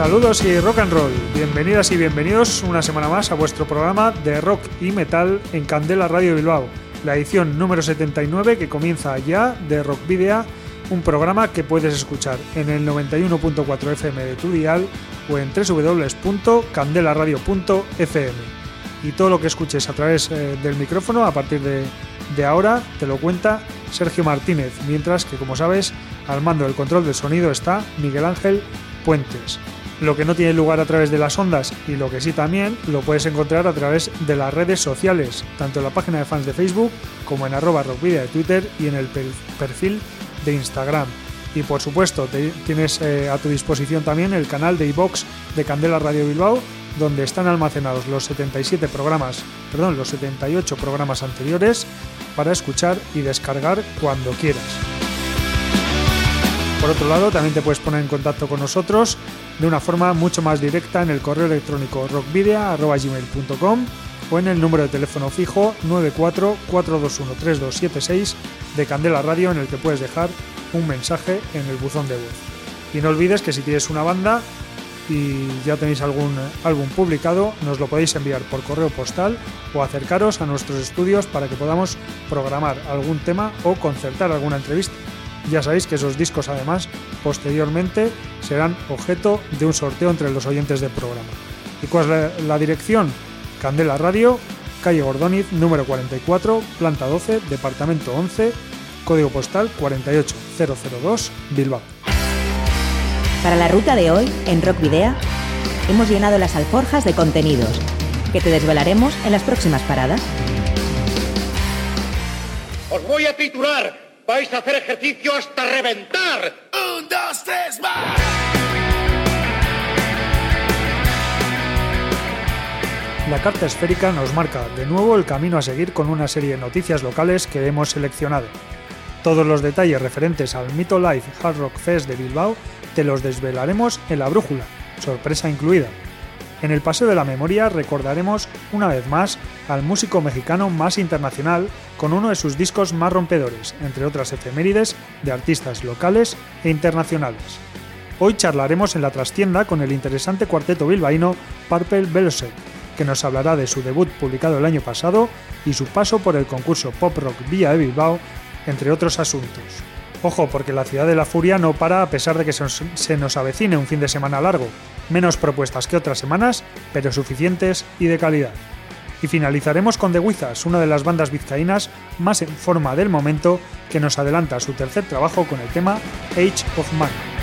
Saludos y rock and roll. Bienvenidas y bienvenidos una semana más a vuestro programa de rock y metal en Candela Radio Bilbao, la edición número 79 que comienza ya de Rock Video, un programa que puedes escuchar en el 91.4 FM de tu dial o en www.candelaradio.fm. Y todo lo que escuches a través eh, del micrófono a partir de, de ahora te lo cuenta Sergio Martínez, mientras que como sabes al mando del control del sonido está Miguel Ángel Puentes. Lo que no tiene lugar a través de las ondas y lo que sí también lo puedes encontrar a través de las redes sociales, tanto en la página de fans de Facebook como en arroba rockvidia de Twitter y en el perfil de Instagram. Y por supuesto tienes eh, a tu disposición también el canal de iBox de Candela Radio Bilbao, donde están almacenados los 77 programas, perdón, los 78 programas anteriores para escuchar y descargar cuando quieras. Por otro lado, también te puedes poner en contacto con nosotros de una forma mucho más directa en el correo electrónico rockvidia.gmail.com o en el número de teléfono fijo 944213276 de Candela Radio en el que puedes dejar un mensaje en el buzón de voz. Y no olvides que si tienes una banda y ya tenéis algún álbum publicado, nos lo podéis enviar por correo postal o acercaros a nuestros estudios para que podamos programar algún tema o concertar alguna entrevista. Ya sabéis que esos discos además posteriormente serán objeto de un sorteo entre los oyentes del programa. ¿Y cuál es la, dirección? Candela Radio, calle Gordoniz, número 44, planta 12, departamento 11, código postal 48002, Bilbao. Para la ruta de hoy, en Rock Video, hemos llenado las alforjas de contenidos que te desvelaremos en las próximas paradas. Os voy a titular vais a hacer ejercicio hasta reventar. Un, dos, tres, más. La carta esférica nos marca de nuevo el camino a seguir con una serie de noticias locales que hemos seleccionado. Todos los detalles referentes al Mito Life Hard Rock Fest de Bilbao te los desvelaremos en la brújula, sorpresa incluida. En el Paseo de la Memoria recordaremos una vez más al músico mexicano más internacional con uno de sus discos más rompedores, entre otras efemérides de artistas locales e internacionales. Hoy charlaremos en la trastienda con el interesante cuarteto bilbaíno Purple Veloset, que nos hablará de su debut publicado el año pasado y su paso por el concurso Pop Rock Vía de Bilbao, entre otros asuntos. Ojo, porque la ciudad de la furia no para a pesar de que se nos avecine un fin de semana largo, menos propuestas que otras semanas, pero suficientes y de calidad. Y finalizaremos con The Wizards, una de las bandas vizcaínas más en forma del momento, que nos adelanta su tercer trabajo con el tema Age of Man.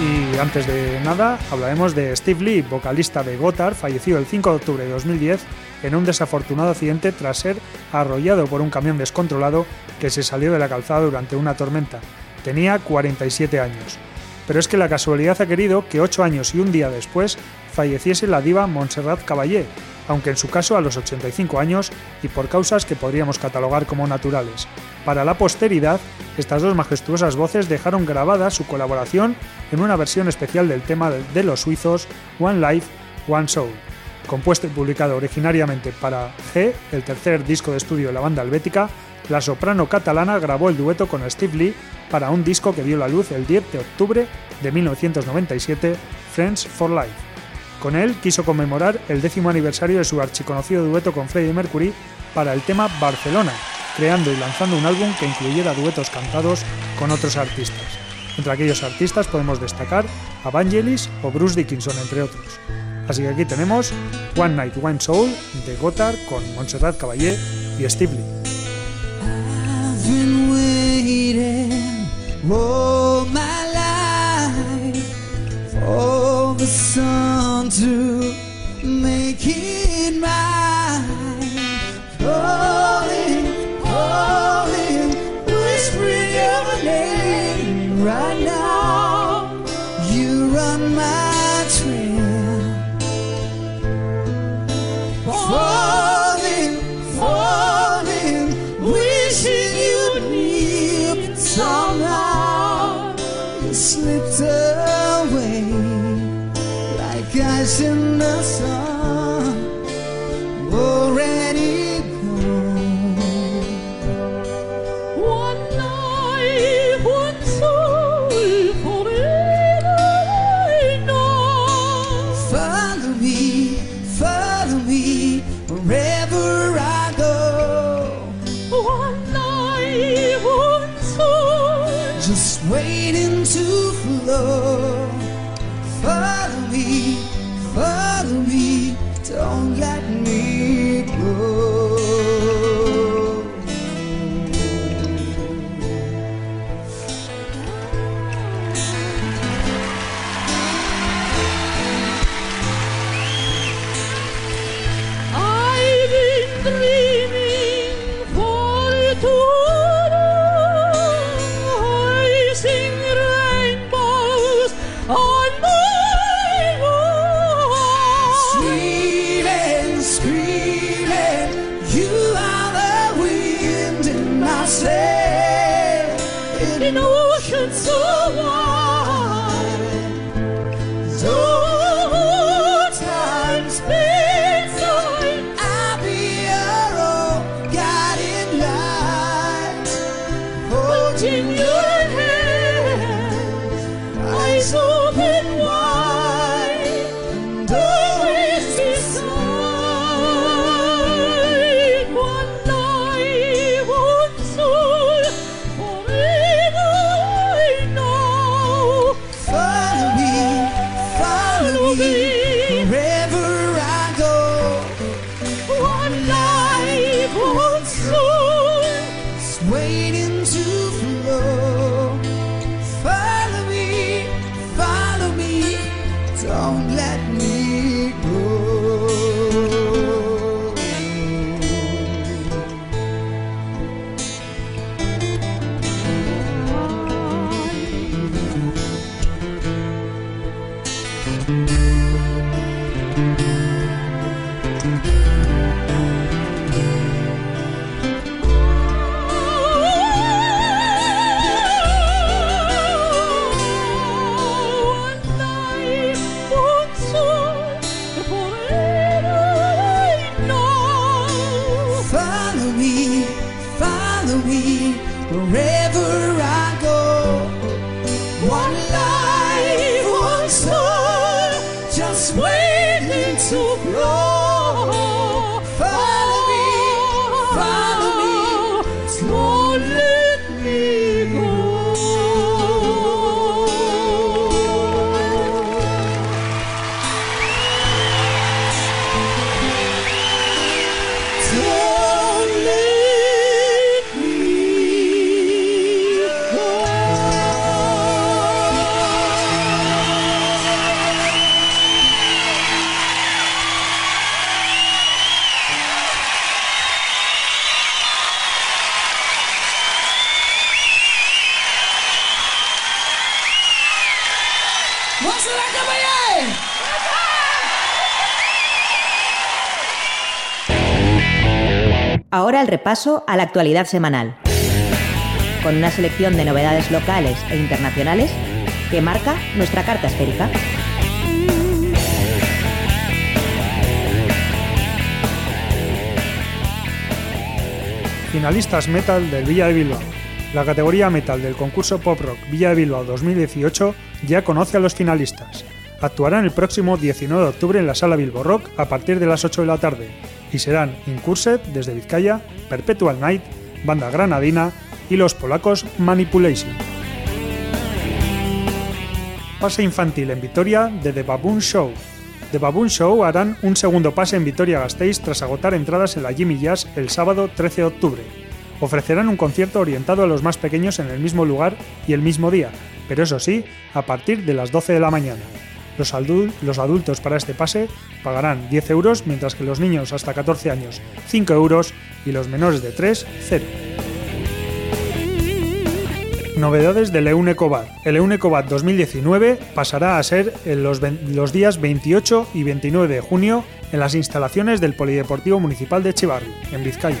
Y antes de nada, hablaremos de Steve Lee, vocalista de Gotthard, fallecido el 5 de octubre de 2010 en un desafortunado accidente tras ser arrollado por un camión descontrolado que se salió de la calzada durante una tormenta. Tenía 47 años. Pero es que la casualidad ha querido que 8 años y un día después falleciese la diva Montserrat Caballé, aunque en su caso a los 85 años y por causas que podríamos catalogar como naturales. Para la posteridad, estas dos majestuosas voces dejaron grabada su colaboración en una versión especial del tema de los suizos One Life, One Soul. Compuesto y publicado originariamente para G, el tercer disco de estudio de la banda helvética, la soprano catalana grabó el dueto con Steve Lee para un disco que vio la luz el 10 de octubre de 1997, Friends for Life. Con él quiso conmemorar el décimo aniversario de su archiconocido dueto con Freddie Mercury para el tema Barcelona, creando y lanzando un álbum que incluyera duetos cantados con otros artistas. Entre aquellos artistas podemos destacar a Vangelis o Bruce Dickinson, entre otros. Así que aquí tenemos One Night, One Soul de Gotthard con Montserrat Caballé y Steve Lee. All the song to make it mine. Calling, calling, whispering your name right now. You run my trail. Ahora el repaso a la actualidad semanal, con una selección de novedades locales e internacionales que marca nuestra carta esférica. Finalistas Metal del Villa de Bilbao. La categoría Metal del concurso Pop Rock Villa de Bilbao 2018 ya conoce a los finalistas. Actuarán el próximo 19 de octubre en la sala Bilbo Rock a partir de las 8 de la tarde y serán Incurset desde Vizcaya, Perpetual Night, Banda Granadina y los polacos Manipulation. Pase infantil en Vitoria de The Baboon Show. The Baboon Show harán un segundo pase en Vitoria-Gasteiz tras agotar entradas en la Jimmy Jazz el sábado 13 de octubre. Ofrecerán un concierto orientado a los más pequeños en el mismo lugar y el mismo día, pero eso sí, a partir de las 12 de la mañana. Los, adultos para este pase pagarán 10 euros, mientras que los niños hasta 14 años 5 euros y los menores de 3 0. Novedades del Eunecobat. El Eunecobat 2019 pasará a ser en los, días 28 y 29 de junio en las instalaciones del Polideportivo Municipal de Chivarri, en Vizcaya.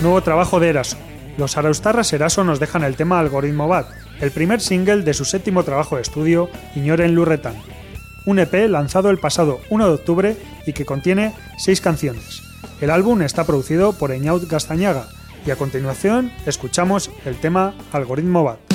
Nuevo trabajo de Eraso. Los Araustarras Eraso nos dejan el tema Algoritmo Bat, el primer single de su séptimo trabajo de estudio, Ignoren Lurretan. Un EP lanzado el pasado 1 de octubre y que contiene seis canciones. El álbum está producido por Eñaut Castañaga y a continuación escuchamos el tema Algoritmo Bat.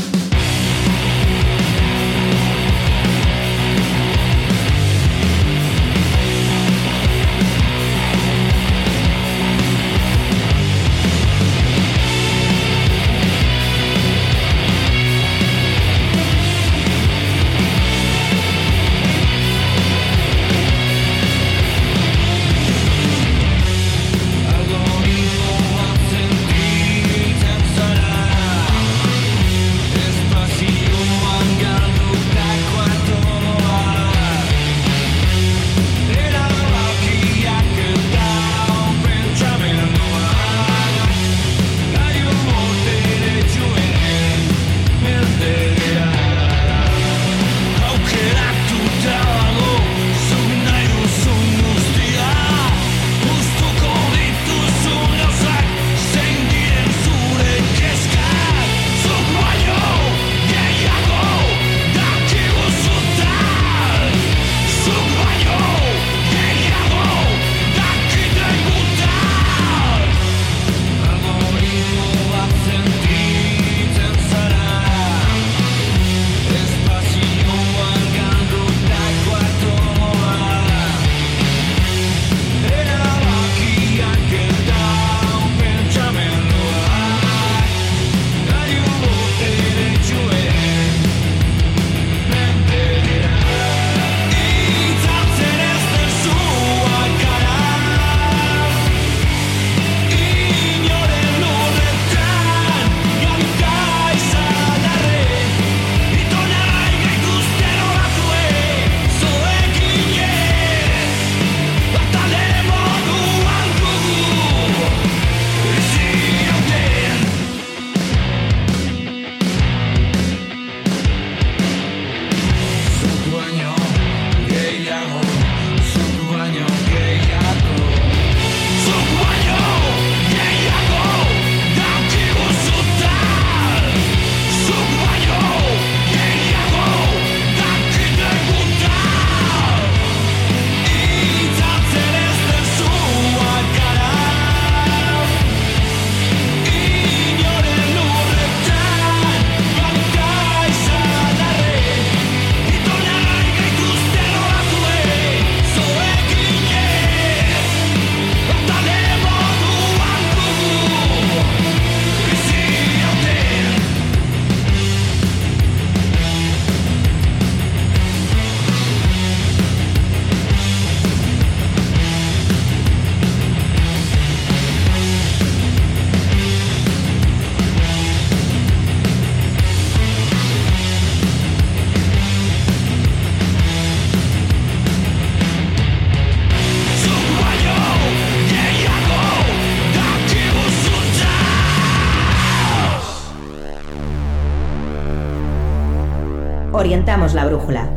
Orientamos la brújula,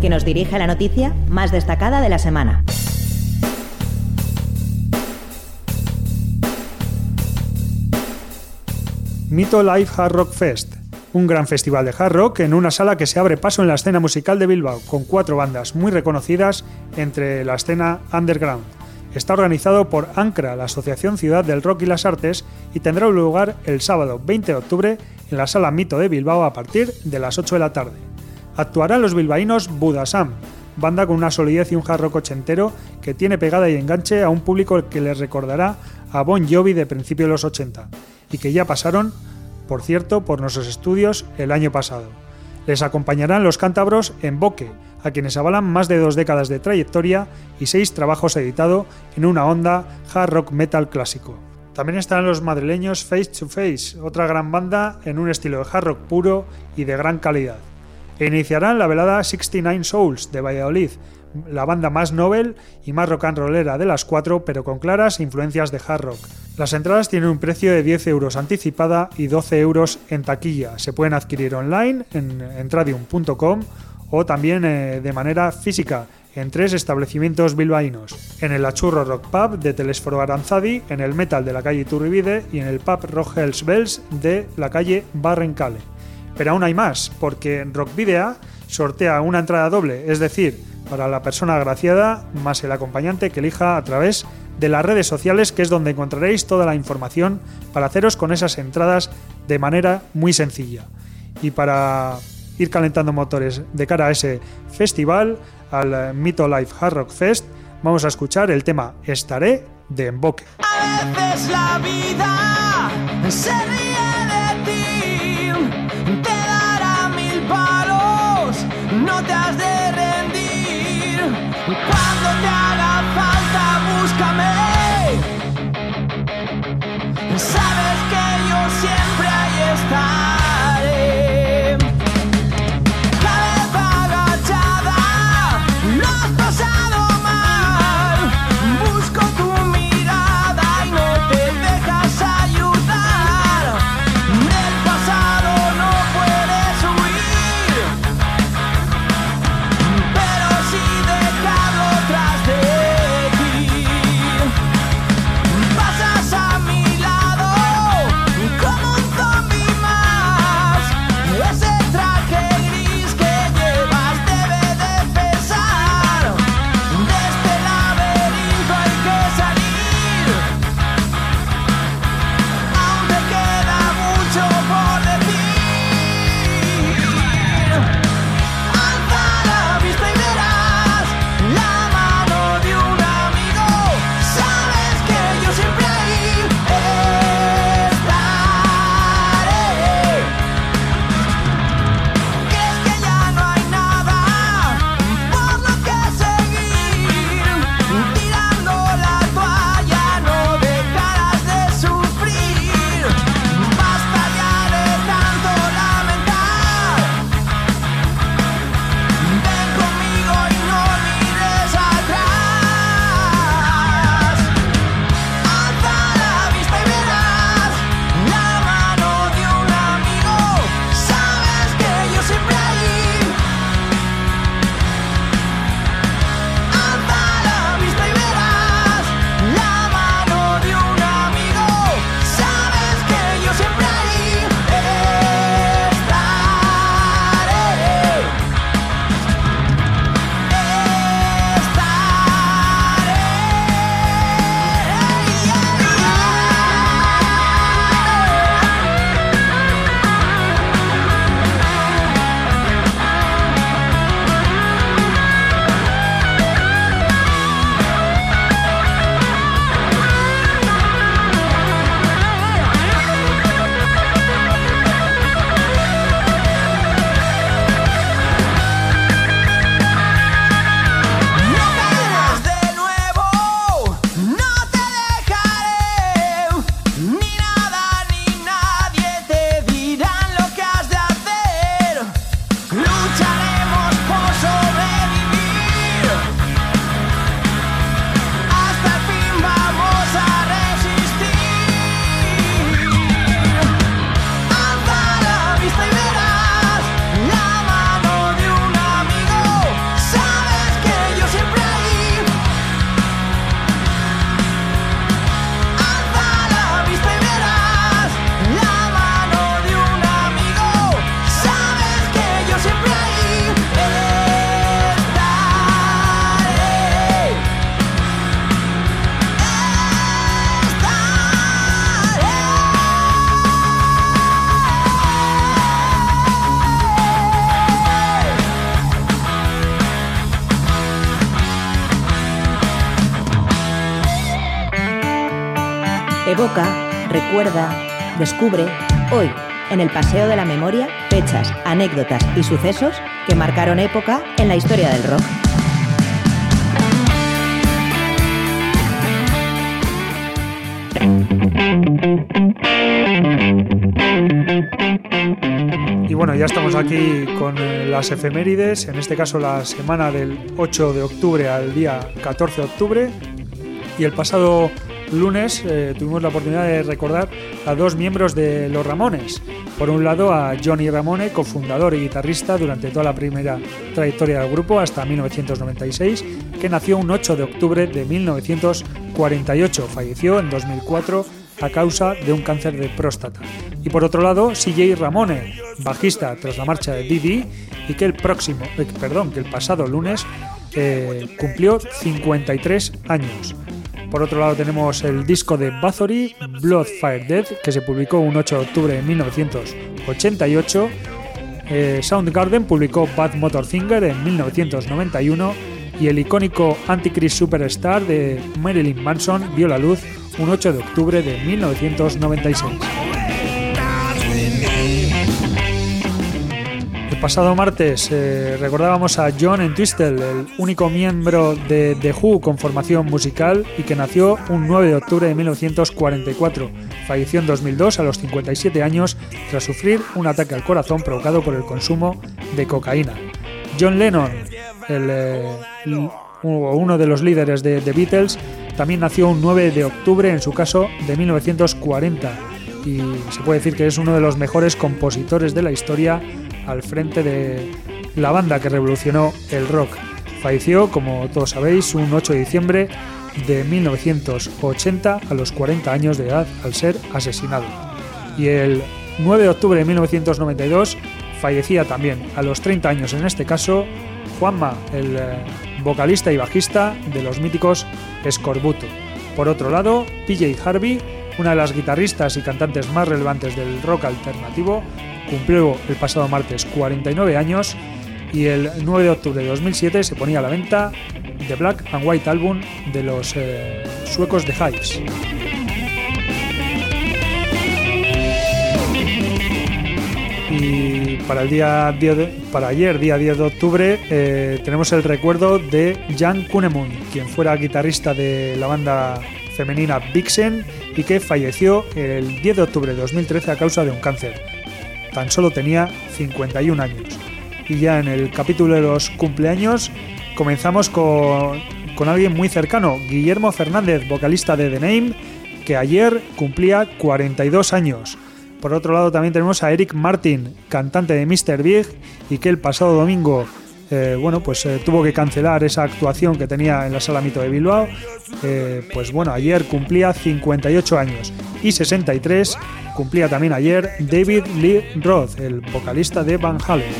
que nos dirige a la noticia más destacada de la semana. Mito Live Hard Rock Fest, un gran festival de hard rock en una sala que se abre paso en la escena musical de Bilbao, con cuatro bandas muy reconocidas entre la escena underground. Está organizado por ANCRA, la Asociación Ciudad del Rock y las Artes, y tendrá lugar el sábado 20 de octubre en la sala Mito de Bilbao a partir de las 8 de la tarde actuarán los bilbaínos Budasam, banda con una solidez y un jarro ochentero que tiene pegada y enganche a un público que les recordará a Bon Jovi de principios de los 80 y que ya pasaron, por cierto, por nuestros estudios el año pasado. Les acompañarán los cántabros en Boque, a quienes avalan más de dos décadas de trayectoria y seis trabajos editados en una onda hard rock metal clásico. También estarán los madrileños Face to Face, otra gran banda en un estilo de hard rock puro y de gran calidad. Iniciarán la velada 69 Souls de Valladolid, la banda más novel y más rock and rollera de las cuatro, pero con claras influencias de hard rock. Las entradas tienen un precio de 10 euros anticipada y 12 euros en taquilla. Se pueden adquirir online en entradium.com o también eh, de manera física en tres establecimientos bilbaínos, en el Achurro Rock Pub de Telesforo Aranzadi, en el Metal de la calle Turribide y en el Pub Rogels Bells de la calle Barrencale. Pero aún hay más, porque Rockvidea sortea una entrada doble, es decir, para la persona agraciada más el acompañante que elija a través de las redes sociales, que es donde encontraréis toda la información para haceros con esas entradas de manera muy sencilla. Y para ir calentando motores de cara a ese festival, al Mito Life Hard Rock Fest, vamos a escuchar el tema Estaré de Emboque. A Evoca, recuerda, descubre, hoy, en el Paseo de la Memoria, fechas, anécdotas y sucesos que marcaron época en la historia del rock. Y bueno, ya estamos aquí con eh, las efemérides, en este caso la semana del 8 de octubre al día 14 de octubre. Y el pasado lunes eh, tuvimos la oportunidad de recordar a dos miembros de Los Ramones. Por un lado a Johnny Ramone, cofundador y guitarrista durante toda la primera trayectoria del grupo hasta 1996, que nació un 8 de octubre de 1948. Falleció en 2004 a causa de un cáncer de próstata. Y por otro lado, CJ Ramone, bajista tras la marcha de Didi, y que el próximo, eh, perdón, que el pasado lunes eh, cumplió 53 años. Por otro lado tenemos el disco de Bathory, Blood Fire Dead, que se publicó un 8 de octubre de 1988. Eh, Soundgarden publicó Bad Motor Finger en 1991 y el icónico Antichrist Superstar de Marilyn Manson vio la luz un 8 de octubre de 1996. Pasado martes eh, recordábamos a John Entwistle, el único miembro de The Who con formación musical y que nació un 9 de octubre de 1944. Falleció en 2002 a los 57 años tras sufrir un ataque al corazón provocado por el consumo de cocaína. John Lennon, el, eh, uno de los líderes de The Beatles, también nació un 9 de octubre, en su caso de 1940, y se puede decir que es uno de los mejores compositores de la historia al frente de la banda que revolucionó el rock. Falleció, como todos sabéis, un 8 de diciembre de 1980 a los 40 años de edad al ser asesinado. Y el 9 de octubre de 1992 fallecía también, a los 30 años en este caso, Juanma, el eh, vocalista y bajista de los míticos Scorbuto. Por otro lado, PJ Harvey, una de las guitarristas y cantantes más relevantes del rock alternativo, cumplió el pasado martes 49 años y el 9 de octubre de 2007 se ponía a la venta The Black and White Album de los eh, suecos de Hives. Y para el día para ayer, día 10 de octubre, eh, tenemos el recuerdo de Jan Kunemund, quien fuera guitarrista de la banda femenina Vixen y que falleció el 10 de octubre de 2013 a causa de un cáncer. Tan solo tenía 51 años. Y ya en el capítulo de los cumpleaños comenzamos con, con alguien muy cercano, Guillermo Fernández, vocalista de The Name, que ayer cumplía 42 años. Por otro lado también tenemos a Eric Martin, cantante de Mr. Big, y que el pasado domingo eh, bueno, pues eh, tuvo que cancelar esa actuación que tenía en la Sala Mito de Bilbao. Eh, pues bueno, ayer cumplía 58 años y 63 cumplía también ayer David Lee Roth, el vocalista de Van Halen.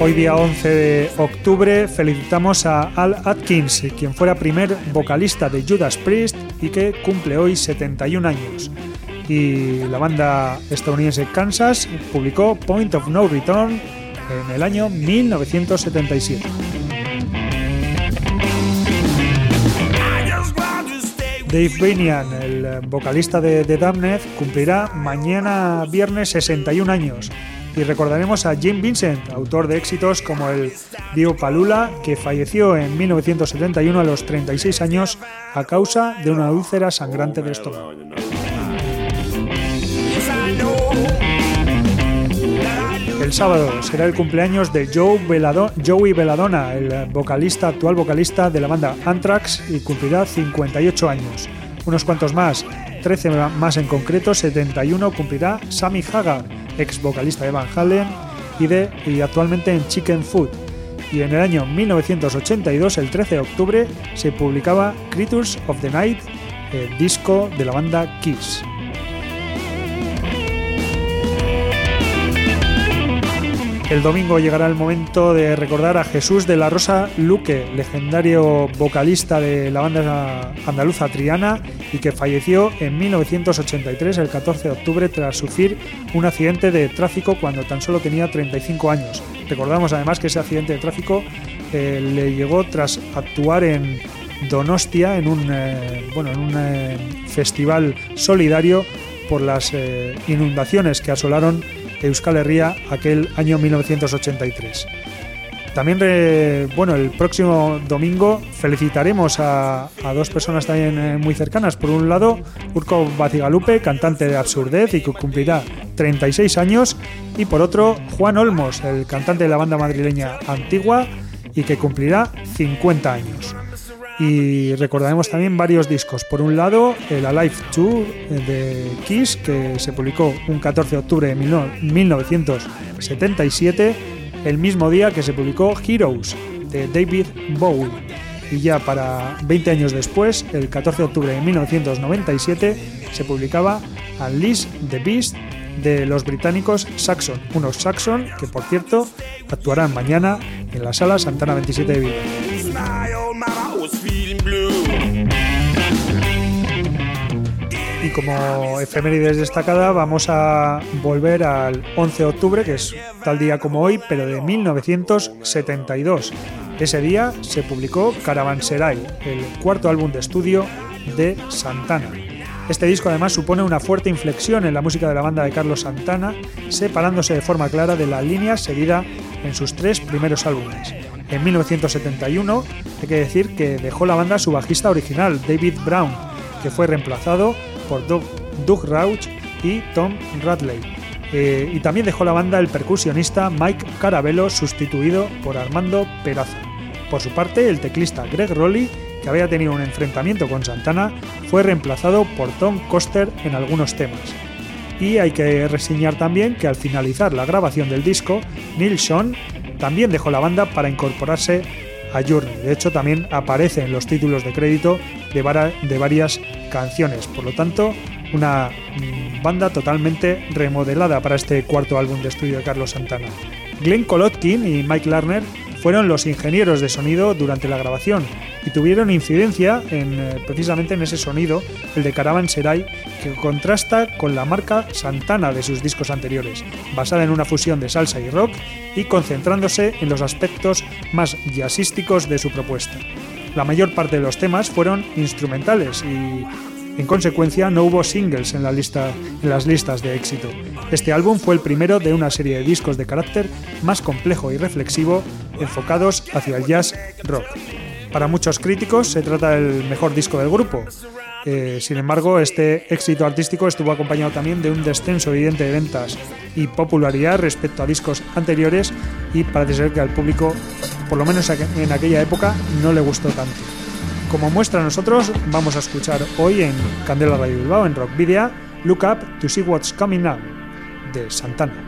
Hoy día 11 de octubre felicitamos a Al Atkins, quien fuera primer vocalista de Judas Priest y que cumple hoy 71 años. Y la banda estadounidense Kansas publicó Point of No Return en el año 1977. Dave Binian, el vocalista de The Damned, cumplirá mañana viernes 61 años y recordaremos a Jim Vincent, autor de éxitos como el Dio Palula, que falleció en 1971 a los 36 años a causa de una úlcera sangrante de estómago. El sábado será el cumpleaños de Joe Joey Belladonna, el vocalista, actual vocalista de la banda Anthrax, y cumplirá 58 años. Unos cuantos más, 13 más en concreto, 71 cumplirá Sammy Hagar, ex vocalista de Van Halen y, de, y actualmente en Chicken Food. Y en el año 1982, el 13 de octubre, se publicaba Creatures of the Night, el disco de la banda Kiss. El domingo llegará el momento de recordar a Jesús de la Rosa Luque, legendario vocalista de la banda andaluza Triana y que falleció en 1983, el 14 de octubre, tras sufrir un accidente de tráfico cuando tan solo tenía 35 años. Recordamos además que ese accidente de tráfico eh, le llegó tras actuar en Donostia en un, eh, bueno, en un eh, festival solidario por las inundaciones que asolaron Euskal Herria aquel año 1983. También, bueno, el próximo domingo felicitaremos a, dos personas también eh, muy cercanas. Por un lado, Urco Bacigalupe, cantante de Absurdez y que cumplirá 36 años. Y por otro, Juan Olmos, el cantante de la banda madrileña Antigua y que cumplirá 50 años. Y recordaremos también varios discos. Por un lado, el Alive 2 de Kiss, que se publicó un 14 de octubre de 1977 el mismo día que se publicó Heroes de David Bowie. Y ya para 20 años después, el 14 de octubre de 1997, se publicaba Unleash the Beast de los británicos Saxon, unos Saxon que por cierto actuarán mañana en la sala Santana 27 de Vigo. Y como efemérides destacada, vamos a volver al 11 de octubre, que es tal día como hoy, pero de 1972. Ese día se publicó Caravanserai, el cuarto álbum de estudio de Santana. Este disco además supone una fuerte inflexión en la música de la banda de Carlos Santana, separándose de forma clara de la línea seguida en sus tres primeros álbumes. En 1971 hay que decir que dejó la banda su bajista original, David Brown, que fue reemplazado por Doug, Rauch y Tom Radley. Eh, y también dejó la banda el percusionista Mike Carabello, sustituido por Armando Peraza. Por su parte, el teclista Greg Rowley, que había tenido un enfrentamiento con Santana, fue reemplazado por Tom Coster en algunos temas. Y hay que reseñar también que al finalizar la grabación del disco, Neil Sean también dejó la banda para incorporarse a Journey. De hecho, también aparece en los títulos de crédito de, de varias canciones. Por lo tanto, una mm, banda totalmente remodelada para este cuarto álbum de estudio de Carlos Santana. Glenn Kolotkin y Mike Larner fueron los ingenieros de sonido durante la grabación y tuvieron incidencia en, eh, precisamente en ese sonido, el de Caravanserai, que contrasta con la marca Santana de sus discos anteriores, basada en una fusión de salsa y rock y concentrándose en los aspectos más jazzísticos de su propuesta. La mayor parte de los temas fueron instrumentales y en consecuencia, no hubo singles en, la lista, en las listas de éxito. Este álbum fue el primero de una serie de discos de carácter más complejo y reflexivo enfocados hacia el jazz rock. Para muchos críticos se trata del mejor disco del grupo. Eh, sin embargo, este éxito artístico estuvo acompañado también de un descenso evidente de ventas y popularidad respecto a discos anteriores y parece ser que al público, por lo menos en aquella época, no le gustó tanto. Como muestra nosotros, vamos a escuchar hoy en Candela Radio Bilbao, en Rock Video, Look Up to See What's Coming Now, de Santana.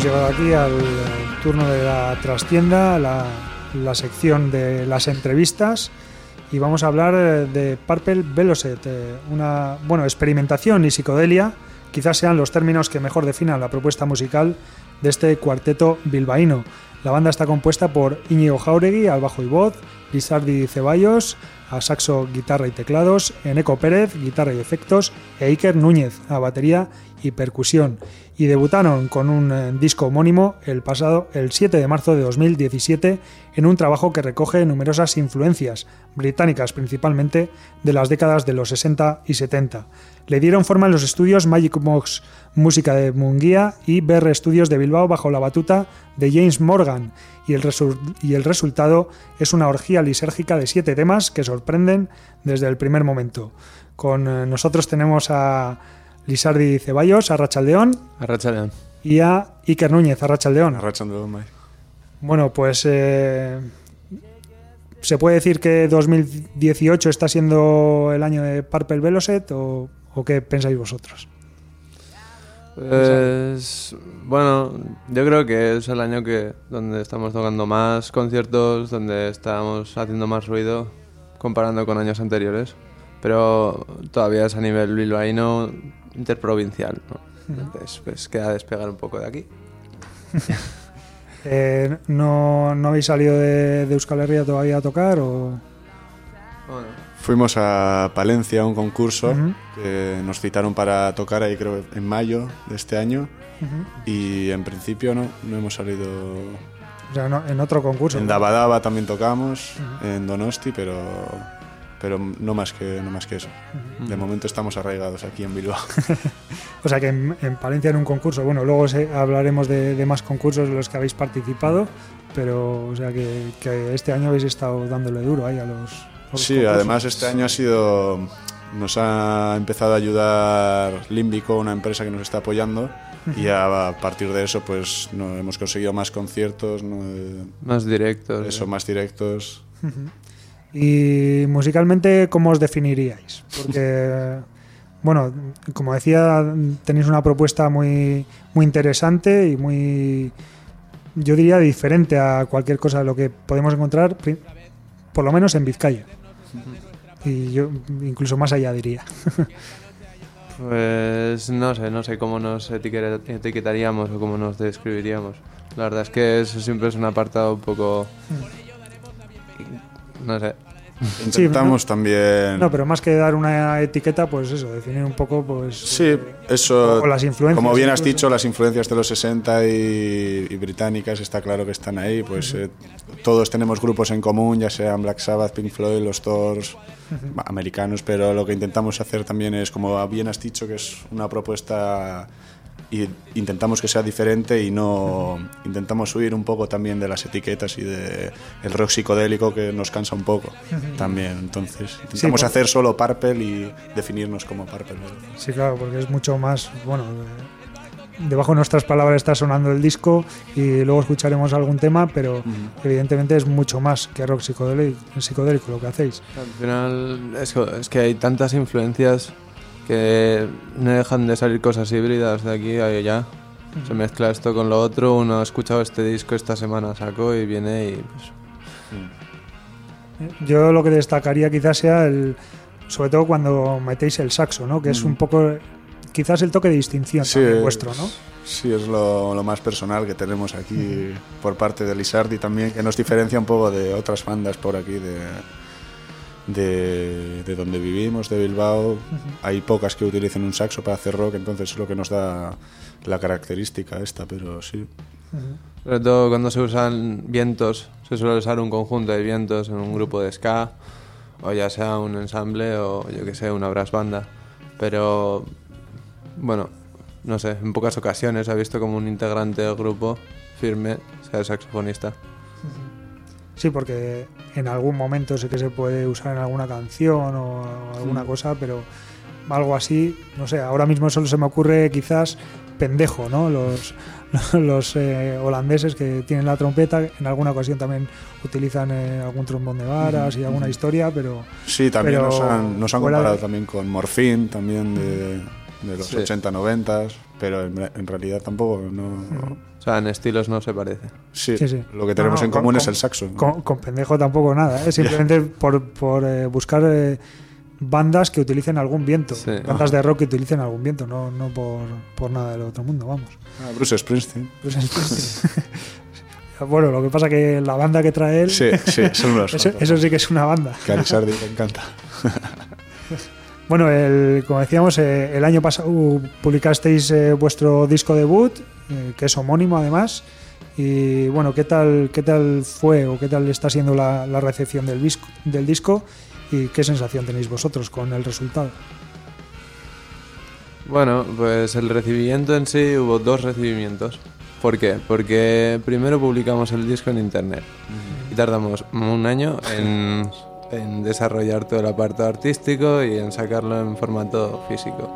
Hemos llegado aquí al turno de la trastienda, la, la sección de las entrevistas y vamos a hablar eh, de Purple Veloset, eh, una bueno, experimentación y psicodelia, quizás sean los términos que mejor definan la propuesta musical de este cuarteto bilbaíno. La banda está compuesta por Íñigo Jauregui al bajo y voz, Lizardi Ceballos a saxo, guitarra y teclados, Eneco Pérez, guitarra y efectos, e Iker Núñez a batería y percusión. Y debutaron con un eh, disco homónimo el pasado el 7 de marzo de 2017 en un trabajo que recoge numerosas influencias, británicas principalmente, de las décadas de los 60 y 70. Le dieron forma en los estudios Magic Box Música de Munguía y BR Studios de Bilbao bajo la batuta de James Morgan y el, y el resultado es una orgía lisérgica de siete temas que sorprenden desde el primer momento. Con eh, nosotros tenemos a Lisardi Ceballos, a Rachaldeón Arrachaldeón. y a Iker Núñez, a Rachaldeón. Bai. Bueno, pues eh, se puede decir que 2018 está siendo el año de Purple Veloset o, o qué pensáis vosotros? Pues bueno, yo creo que es el año que donde estamos tocando más conciertos, donde estamos haciendo más ruido comparando con años anteriores, pero todavía es a nivel bilbaíno interprovincial, ¿no? Entonces, pues queda despegar un poco de aquí. Eh, ¿no, ¿No habéis salido de, de Euskal Herria todavía a tocar? O... Bueno, Fuimos a Palencia a un concurso que nos citaron para tocar ahí creo en mayo de este año y en principio no, no hemos salido... O sea, no- en otro concurso. En Dabadaba también tocamos, en Donosti, pero, pero no, más que, no más que eso. De momento estamos arraigados aquí en Bilbao. O sea que en, en Palencia en un concurso. Bueno, luego se- hablaremos de, de más concursos en los que habéis participado, pero o sea que, que este año habéis estado dándole duro ahí a los. Sí, concursos. además este año ha sido... Nos ha empezado a ayudar Límbico, una empresa que nos está apoyando, y a partir de eso pues no, hemos conseguido más conciertos, no, eh, más directos. eso, más directos. Y musicalmente, ¿cómo os definiríais? Porque, bueno, como decía, tenéis una propuesta muy, muy interesante y muy, yo diría, diferente a cualquier cosa de lo que podemos encontrar, por lo menos en Vizcaya. Y yo incluso más allá diría. Pues no sé, no sé cómo nos etiqueta- etiquetaríamos o cómo nos describiríamos. La verdad es que eso siempre es un apartado un poco... No sé. Sí, Intentamos también... No, pero más que dar una etiqueta, pues eso, definir un poco, pues... Sí, eso. O las influencias Como bien has incluso. dicho, las influencias de los 60 y, y británicas está claro que están ahí. Pues eh, todos tenemos grupos en común, ya sean Black Sabbath, Pink Floyd, los Doors, americanos, pero lo que intentamos hacer también es, como bien has dicho, que es una propuesta y intentamos que sea diferente y no intentamos huir un poco también de las etiquetas y de el rock psicodélico que nos cansa un poco también. Entonces intentamos por- hacer solo Purple y definirnos como Purple. Sí, claro, porque es mucho más, bueno, debajo de nuestras palabras está sonando el disco y luego escucharemos algún tema, pero evidentemente es mucho más que rock psicodélico, psicodélico lo que hacéis. Al final es es que hay tantas influencias que no dejan de salir cosas híbridas de aquí a allá. Se mezcla esto con lo otro, uno ha escuchado este disco esta semana, sacó y viene y pues, Yo lo que destacaría quizás sea el, sobre todo cuando metéis el saxo, ¿no? Que es un poco, quizás el toque de distinción también es- vuestro, ¿no? Sí, es lo, lo más personal que tenemos aquí por parte de Lizardi también, que nos diferencia un poco de otras bandas por aquí, de, de, de donde vivimos, de Bilbao. Hay pocas que utilicen un saxo para hacer rock, entonces es lo que nos da la característica esta, pero sí. Sobre todo cuando se usan vientos, se suele usar un conjunto de vientos en un grupo de ska, o ya sea un ensamble o yo que sé, una brass banda. Pero bueno, no sé, en pocas ocasiones ha visto como un integrante del grupo firme sea el saxofonista. Sí, porque en algún momento sé que se puede usar en alguna canción o alguna cosa, pero algo así, no sé, ahora mismo solo se me ocurre quizás pendejo, ¿no? Los, los eh, holandeses que tienen la trompeta, en alguna ocasión también utilizan eh, algún trombón de varas y alguna historia, pero... Sí, también pero nos han, nos han fuera de- comparado también con Morphine, también de, de los Sí. 80-90, pero en, en realidad tampoco, no... O sea, en estilos no se parece. Sí, Sí, sí. lo que tenemos No, no, en con- común es el saxo. ¿no? Con, con pendejo tampoco nada, ¿eh? simplemente por, por eh, buscar eh, bandas que utilicen algún viento, Sí. bandas de rock que utilicen algún viento, no, no por, por nada del otro mundo, vamos. Ah, Bruce Springsteen. Pues es- bueno, lo que pasa que la banda que trae él, Sí, sí, son unos eso, sí que es una banda. Lizardi le encanta. Bueno, el, como decíamos, eh, el año pasado publicasteis eh, vuestro disco debut, eh, que es homónimo además. Y bueno, ¿qué tal, qué tal fue o qué tal está siendo la, la recepción del disco, del disco y qué sensación tenéis vosotros con el resultado? Bueno, pues el recibimiento en sí hubo dos recibimientos. ¿Por qué? Porque primero publicamos el disco en internet y tardamos un año en, en desarrollar todo el apartado artístico y en sacarlo en formato físico.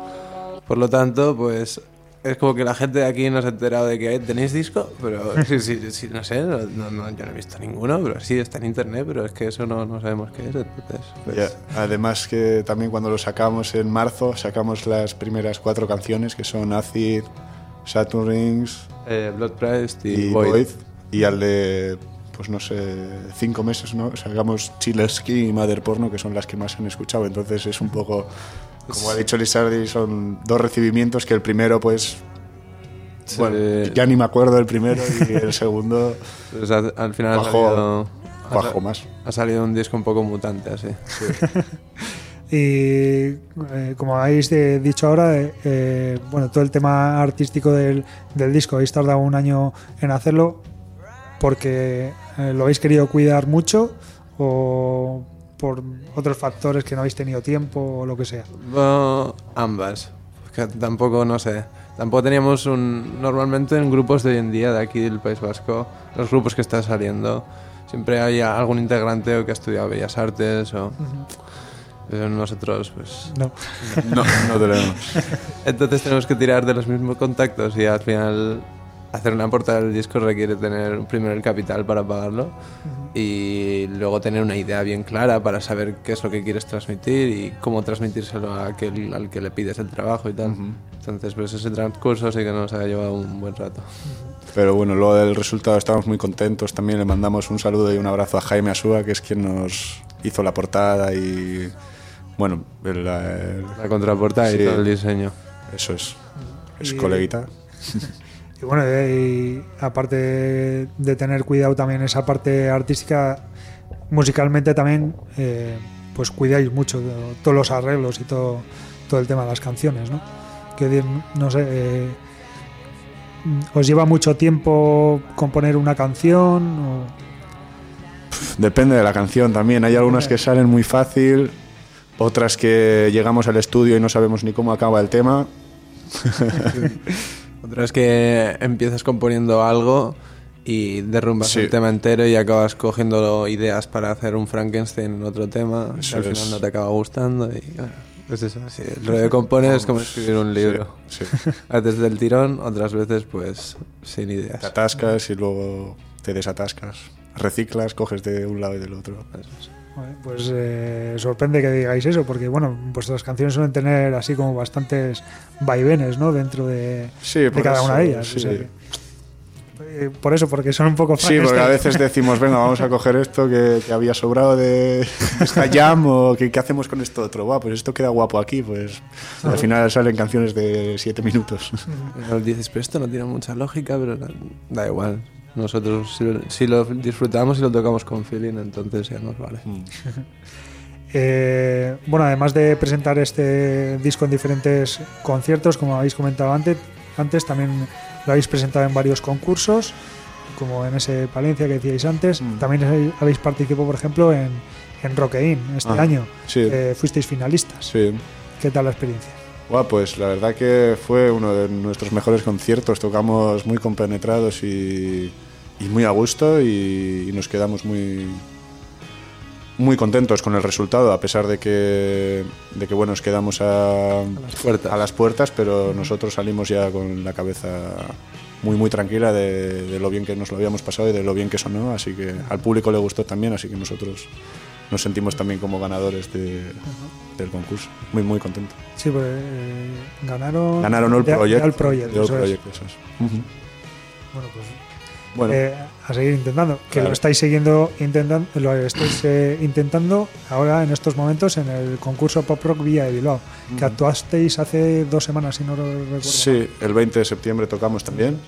Por lo tanto, pues es como que la gente de aquí no se ha enterado de que tenéis disco, pero sí, sí, sí, no sé, no, no- yo no he visto ninguno, pero sí está en internet, pero es que eso no, no sabemos qué es. Entonces, pues, Ya, Además que también cuando lo sacamos en marzo, sacamos las primeras cuatro canciones que son Acid, Saturn Rings eh, Blood Priest y, y Void. Void. Y al de, pues no sé, cinco meses, ¿no? Sacamos Chilersky y Mother Porno, que son las que más han escuchado. Entonces es un poco, como ha dicho Lizardi, son dos recibimientos que el primero, pues... Sí. Bueno, ya ni me acuerdo del primero y el segundo Pues al, al final ha Bajo- salido, ha sa- más. ha salido un disco un poco mutante así. Y eh, como habéis eh, dicho ahora, eh, eh, bueno, todo el tema artístico del, del disco, habéis tardado un año en hacerlo porque eh, lo habéis querido cuidar mucho o por otros factores que no habéis tenido tiempo o lo que sea. Bueno, ambas. Que tampoco, no sé. Tampoco teníamos un. Normalmente en grupos de hoy en día de aquí del País Vasco, los grupos que están saliendo, siempre hay algún integrante o que ha estudiado Bellas Artes o. Pero nosotros, pues. No. No, no tenemos. Entonces tenemos que tirar de los mismos contactos y al final hacer una portada del disco requiere tener primero el capital para pagarlo y luego tener una idea bien clara para saber qué es lo que quieres transmitir y cómo transmitírselo a aquel al que le pides el trabajo y tal. Entonces, pues ese transcurso sí que nos ha llevado un buen rato. Pero bueno, luego del resultado estamos muy contentos. También le mandamos un saludo y un abrazo a Jaime Asúa, que es quien nos hizo la portada y, bueno, el- el- La contraportada Sí. y todo el diseño. eso es. Es Y- coleguita. Y bueno, eh, y aparte de tener cuidado también esa parte artística, musicalmente también, eh, pues cuidáis mucho de todos los arreglos y todo, todo el tema de las canciones, ¿no? Que no sé, eh, ¿os lleva mucho tiempo componer una canción? o- Depende de la canción también. Hay algunas que salen muy fácil, otras que llegamos al estudio y no sabemos ni cómo acaba el tema. Otra es que empiezas componiendo algo y derrumbas Sí. el tema entero y acabas cogiendo ideas para hacer un Frankenstein en otro tema que Eso al es. final no te acaba gustando y bueno, es eso. sí, el rollo de componer es como escribir un libro. Sí. A veces del tirón, otras veces pues sin ideas. Te atascas y luego te desatascas. Reciclas, coges de un lado y del otro. Bueno, Pues eh, sorprende que digáis eso, porque bueno, vuestras canciones suelen tener así como bastantes vaivenes, ¿no? Dentro de, Sí, de por cada eso, una de ellas. sí. o sea que- eh, por eso, porque son un poco Sí, porque a veces decimos, venga, vamos a coger esto que, que había sobrado de esta jam o que, ¿qué hacemos con esto otro. Buah, pues esto queda guapo aquí, pues al final salen canciones de siete minutos. Y luego dices, pero esto no tiene mucha lógica, pero da igual. Nosotros si, lo- si lo disfrutamos y lo tocamos con feeling, entonces ya nos vale. Eh, bueno, además de presentar este disco en diferentes conciertos, como habéis comentado antes, antes también lo habéis presentado en varios concursos, como en ese Palencia que decíais antes. Mm. También habéis participado, por ejemplo, en, en Rockein este Ah, año. sí. Eh, fuisteis finalistas. Sí. ¿Qué tal la experiencia? Buah, pues la verdad que fue uno de nuestros mejores conciertos. Tocamos muy compenetrados y, y muy a gusto y, y nos quedamos muy muy contentos con el resultado, a pesar de que, de que bueno, nos quedamos a, las puertas. a las puertas, pero nosotros salimos ya con la cabeza muy muy tranquila de, de lo bien que nos lo habíamos pasado y de lo bien que sonó, así que al público le gustó también, así que nosotros nos sentimos también como ganadores de- del concurso. Muy muy contentos. Sí, pues eh, ganaron. Ganaron eso es. Bueno, pues Bueno, eh, a seguir intentando. Que Claro. lo estáis siguiendo, intentando, lo estáis eh, intentando ahora en estos momentos en el concurso Pop Rock Vía de Bilbao, que actuasteis hace dos semanas, si no lo recuerdo. sí, el 20 de septiembre tocamos también.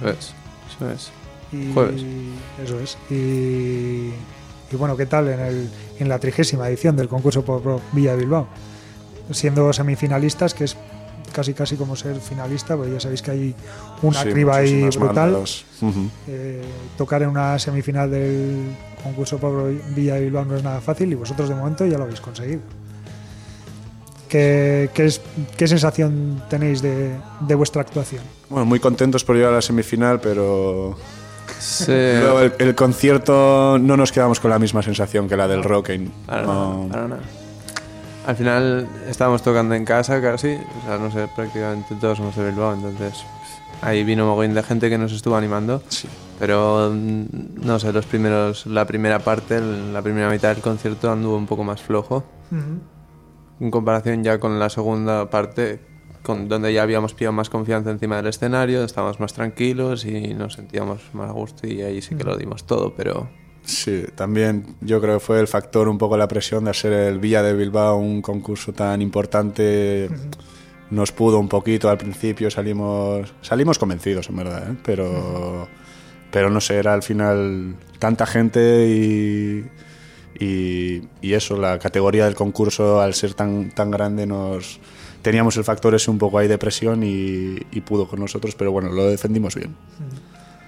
Eso es. Eso es. Y, Jueves. Eso es. Y, y bueno, ¿qué tal en, el, en la trigésima edición del concurso Pop Rock Villa de Bilbao? Siendo semifinalistas, que es casi casi como ser finalista, porque ya sabéis que hay una Sí, criba ahí brutal. mandas. Ujú. Eh, tocar en una semifinal del concurso Rock Villa de Bilbao no es nada fácil y vosotros de momento ya lo habéis conseguido. ¿Qué, qué es, qué sensación tenéis de, de vuestra actuación? Bueno, muy contentos por llegar a la semifinal, pero Sí. luego el, el concierto no nos quedamos con la misma sensación que la del Rocking. Para No. Al final estábamos tocando en casa casi, o sea, no sé, prácticamente todos somos de Bilbao, entonces ahí vino mogollón de gente que nos estuvo animando. Sí. Pero mm, no sé, los primeros, la primera parte, la primera mitad del concierto anduvo un poco más flojo. En comparación ya con la segunda parte, con, donde ya habíamos pillado más confianza encima del escenario, estábamos más tranquilos y nos sentíamos más a gusto y ahí sí que lo dimos todo, pero Sí, también yo creo que fue el factor un poco la presión de hacer el Villa de Bilbao un concurso tan importante. Nos pudo un poquito al principio, salimos salimos convencidos en verdad, ¿eh? pero pero no sé, era al final tanta gente y, y, y eso, la categoría del concurso al ser tan tan grande nos teníamos el factor ese un poco ahí de presión y, y pudo con nosotros, pero bueno, lo defendimos bien.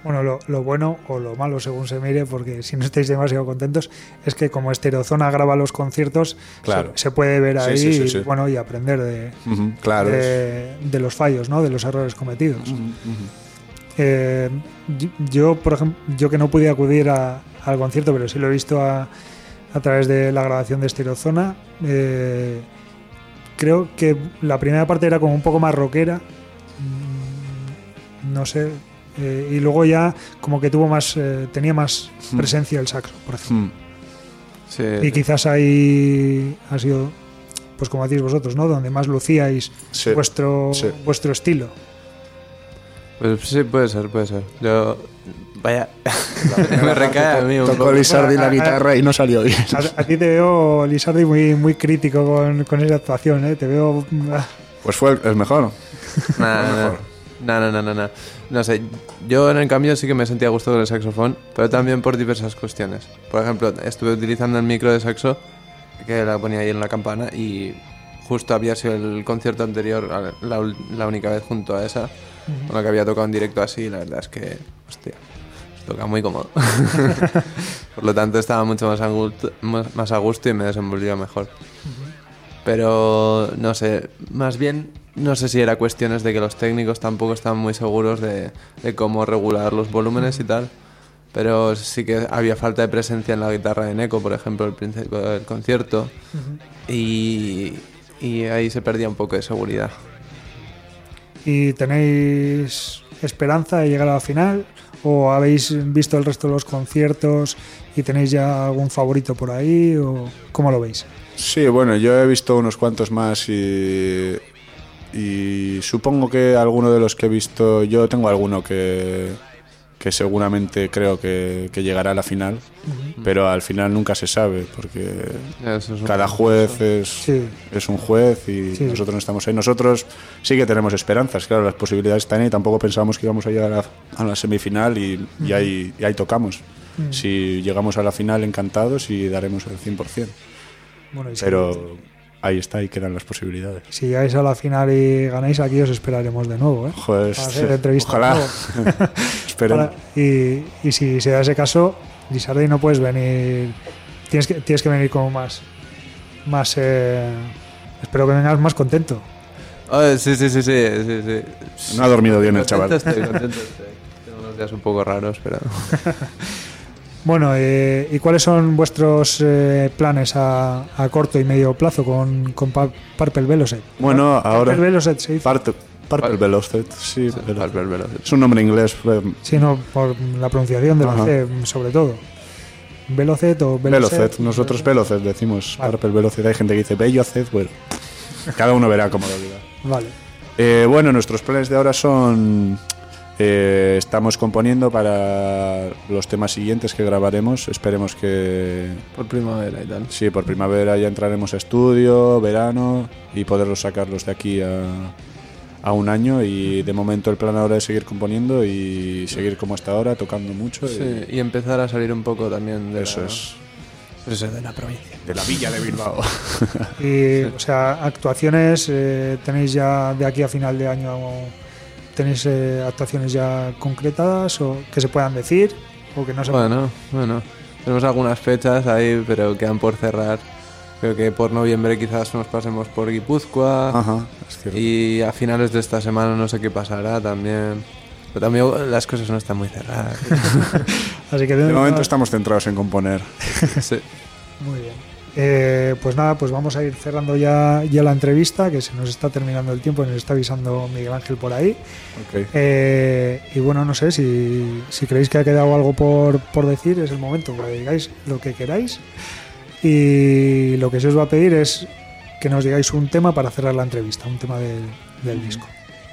Bueno, lo, lo bueno o lo malo según se mire, porque si no estáis demasiado contentos, es que como Estereozona graba los conciertos, Claro. se, se puede ver ahí sí, sí, y, bueno, y aprender de, claro. de, de los fallos, ¿no? de los errores cometidos. Eh, yo- por ejemplo, yo que no pude acudir a- al concierto, pero sí lo he visto a, a través de la grabación de Estereozona, eh, creo que la primera parte era como un poco más rockera, mm, no sé, eh, y luego ya como que tuvo más, eh, tenía más Hmm. presencia el saxo, por ejemplo. Mm. sí. Y quizás ahí ha sido, pues como decís vosotros, ¿no? Donde más lucíais Sí, vuestro, sí. vuestro estilo. Pues sí, puede ser, puede ser. Yo. Vaya. me recae a mí un Tocó. Lizardi la guitarra y no salió bien. A, a ti te veo, Lizardi, muy, muy crítico con, con esa actuación, ¿eh? Te veo... Pues fue el, el mejor. Nah, nah, nah, nah, nah, nah, nah. No sé, yo en el cambio sí que me sentía a gusto con el saxofón, pero también por diversas cuestiones. Por ejemplo, estuve utilizando el micro de saxo, que la ponía ahí en la campana, y justo había sido el concierto anterior, la, la única vez junto a esa, con la que había tocado en directo así, y la verdad es que, hostia, se toca muy cómodo. por lo tanto, estaba mucho más a gusto, más, más a gusto y me desenvolvía mejor. Pero no sé, más bien no sé si era cuestiones de que los técnicos tampoco estaban muy seguros de, de cómo regular los volúmenes y tal. Pero sí que había falta de presencia en la guitarra de Neko, por ejemplo, al principio del concierto. y, y ahí se perdía un poco de seguridad. ¿Y tenéis esperanza de llegar a la final? ¿O habéis visto el resto de los conciertos y tenéis ya algún favorito por ahí? ¿O cómo lo veis? Sí, bueno, yo he visto unos cuantos más y, y supongo que alguno de los que he visto, yo tengo alguno que, que seguramente creo que, que llegará a la final, pero al final nunca se sabe porque es cada juez es, Sí. es un juez y Sí. nosotros no estamos ahí. Nosotros sí que tenemos esperanzas, claro, las posibilidades están ahí, tampoco pensábamos que íbamos a llegar a, a la semifinal y, y ahí, y ahí tocamos. Si llegamos a la final, encantados y daremos el 100%. Bueno, y Pero ahí está, ahí quedan las posibilidades. Si llegáis a la final y ganáis, aquí os esperaremos de nuevo. ¿eh? Joder, Para hacer entrevistas ojalá. Esperen. Para- y, y si se da ese caso, Lizardi no puedes venir. Tienes que, tienes que venir como más. Más. eh, espero que vengas más contento. Oh, sí, sí, sí, sí, sí, sí. No ha dormido bien el chaval. estoy, contento estoy. Tengo unos días un poco raros, pero... Bueno, eh, ¿y cuáles son vuestros eh, planes a, a corto y medio plazo con, con Pa- Purple Velocet? Bueno, ahora. Purple Velocet se dice. Parte, Purple Velocet, sí. Sí, Purple Velocet. Es un nombre inglés. Sí, no, por la pronunciación de la. C, sobre todo. Velocet o Velocet. Velocet. Nosotros Velocet decimos. Vale. Purple Velocet. Hay gente que dice Bellocet. Bueno, cada uno verá cómo lo diga. Vale. Eh, bueno, nuestros planes de ahora son. Eh, estamos componiendo para los temas siguientes que grabaremos. Esperemos que. Por primavera y tal. Sí, por primavera ya entraremos a estudio, verano y poderlos sacarlos de aquí a, a un año. Y de momento el plan ahora es seguir componiendo y seguir como hasta ahora, tocando mucho. y Sí, y empezar a salir un poco también de eso la, es. pues de la provincia. De la villa de Bilbao. Y, o sea, actuaciones, eh, ¿tenéis ya de aquí a final de año, tenéis eh, actuaciones ya concretadas o que se puedan decir o que no se Bueno, bueno. Tenemos algunas fechas ahí, pero quedan por cerrar. Creo que por noviembre quizás nos pasemos por Guipúzcoa. Ajá, es cierto. Y a finales de esta semana no sé qué pasará también. Pero también las cosas no están muy cerradas. Así que De momento estamos centrados en componer. Sí. Muy bien. Eh, pues nada, pues vamos a ir cerrando ya, ya la entrevista, que se nos está terminando el tiempo y nos está avisando Miguel Ángel por ahí. Eh, y bueno, no sé si, si creéis que ha quedado algo por, por decir, es el momento, que digáis lo que queráis. Y lo que se os va a pedir es que nos digáis un tema para cerrar la entrevista, un tema del disco.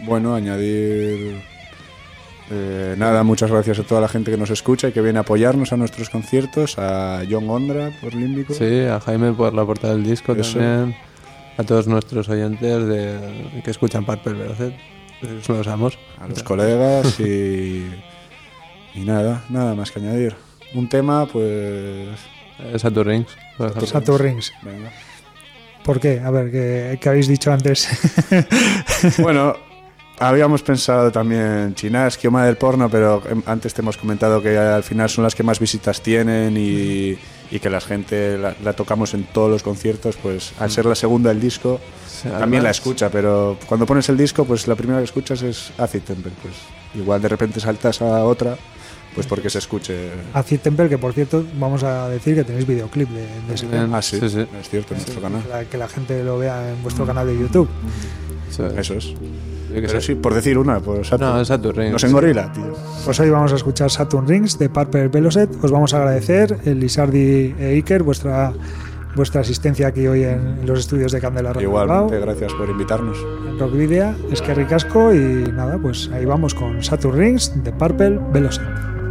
Bueno, añadir. Eh, nada, muchas gracias a toda la gente que nos escucha y que viene a apoyarnos a nuestros conciertos, a John Ondra por Límbico. Sí, a Jaime por la portada del disco Eso. también. A todos nuestros oyentes de, que escuchan Purple Velocet. Pues los amos. a los colegas y, y nada, nada más que añadir. Un tema, pues... Eh, Saturn Rings. ejemplo. Saturn Rings. Venga. ¿Por qué? A ver, ¿qué, qué habéis dicho antes? Bueno, habíamos pensado también Chinaski o Madre del Porno, pero em, antes te hemos comentado que al final son las que más visitas tienen y, y que la gente la, la tocamos en todos los conciertos, pues al ser la segunda del disco, Sí, también la escucha, pero cuando pones el disco, pues la primera que escuchas es Acid Temple, pues igual de repente saltas a otra, pues porque se escuche... Acid Temple, que por cierto, vamos a decir que tenéis videoclip de, de ese Bien. tema. Ah, sí, Sí, sí. es cierto, en nuestro canal. Que la, que la gente lo vea en vuestro canal de YouTube. Sí. Eso es. Pero sí, por decir una, pues Saturn. No, Saturn Rings. Nos engorila, tío. Pues hoy vamos a escuchar Saturn Rings de Purple Velocet. Os vamos a agradecer, el Lizardi e Iker, vuestra, vuestra asistencia aquí hoy en, los estudios de Candela Radio Igualmente, Bilbao, gracias por invitarnos. en Rock Video. Es que ricasco y nada, pues ahí vamos con Saturn Rings de Purple Velocet.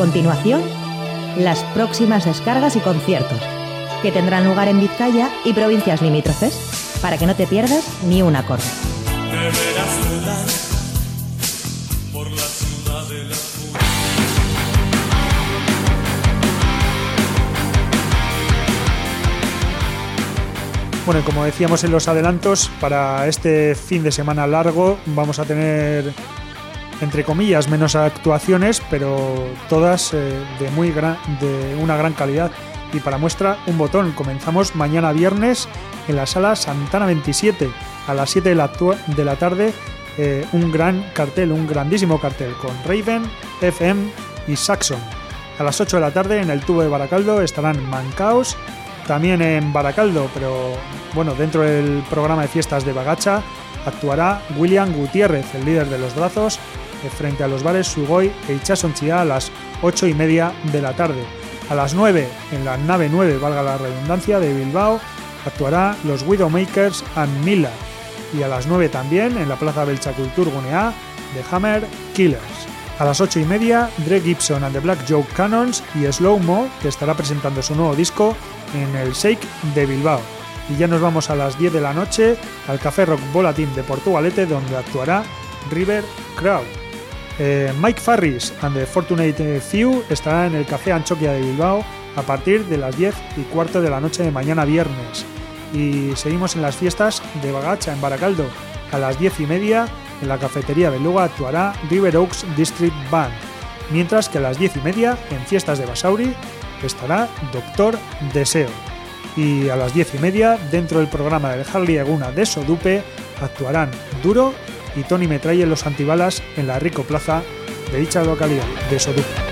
Continuación, las próximas descargas y conciertos, que tendrán lugar en Vizcaya y provincias limítrofes, para que no te pierdas ni un acorde. Bueno, y como decíamos en los adelantos, para este fin de semana largo vamos a tener, entre comillas, menos actuaciones, pero todas eh, de, muy gran, de una gran calidad. Y para muestra, un botón. Comenzamos mañana viernes en la sala Santana 27 a las 7 de la, de la tarde. eh, un gran cartel, un grandísimo cartel con Raven, FM y Saxon. A las 8 de la tarde en el tubo de Baracaldo estarán Mancaos, también en Baracaldo, pero bueno, dentro del programa de fiestas de Bagacha actuará William Gutiérrez, el líder de los brazos, frente a los bares Sugoi e Ichason Chia a las 8 y media de la tarde. A las 9, en la nave 9, valga la redundancia, de Bilbao, actuará los Widowmakers and Mila. Y a las 9 también, en la Plaza Belchacultur Gunea, de Hammer Killers. A las 8 y media, Dre Gibson and the Black Joke Cannons y Slow Mo, que estará presentando su nuevo disco en el Shake de Bilbao. Y ya nos vamos a las 10 de la noche al Café Rock Volatín de Portugalete, donde actuará River Crowd. Eh, Mike Farris and the Fortunate Few estará en el Café Anchoquia de Bilbao a partir de las 10 y cuarto de la noche de mañana viernes. Y seguimos en las fiestas de Bagacha en Baracaldo. A las 10 y media en la cafetería Beluga actuará River Oaks District Band. Mientras que a las 10 y media en fiestas de Basauri estará Doctor Deseo. Y a las 10 y media, dentro del programa del Harley Eguna de Sodupe, actuarán Duro y Tony Metralle los antibalas en la Rico Plaza de dicha localidad de Sodupe.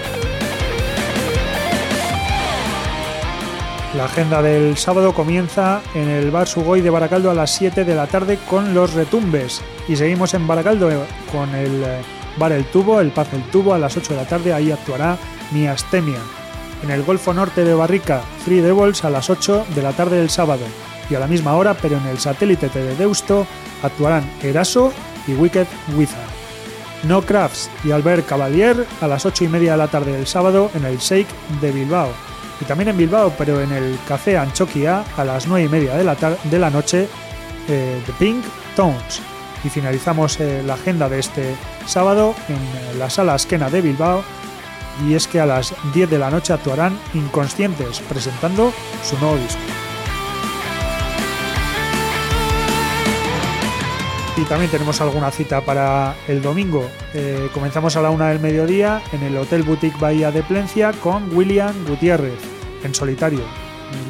La agenda del sábado comienza en el Bar Sugoi de Baracaldo a las 7 de la tarde con los retumbes. Y seguimos en Baracaldo eh, con el eh, Bar El Tubo, el Paz El Tubo, a las 8 de la tarde. Ahí actuará Miastemia. En el Golfo Norte de Barrica, Free Devils a las 8 de la tarde del sábado. Y a la misma hora, pero en el satélite de Deusto, actuarán Eraso y Wicked Wizard. No Crafts y Albert Cavalier a las 8 y media de la tarde del sábado en el Shake de Bilbao. Y también en Bilbao, pero en el Café Anchoquia a las 9 y media de la, de la noche, eh, The Pink Tones. Y finalizamos eh, la agenda de este sábado en la Sala Esquena de Bilbao. Y es que a las 10 de la noche actuarán Inconscientes, presentando su nuevo disco. Y también tenemos alguna cita para el domingo. Eh, comenzamos a la una del mediodía en el Hotel Boutique Bahía de Plencia con William Gutiérrez, en solitario,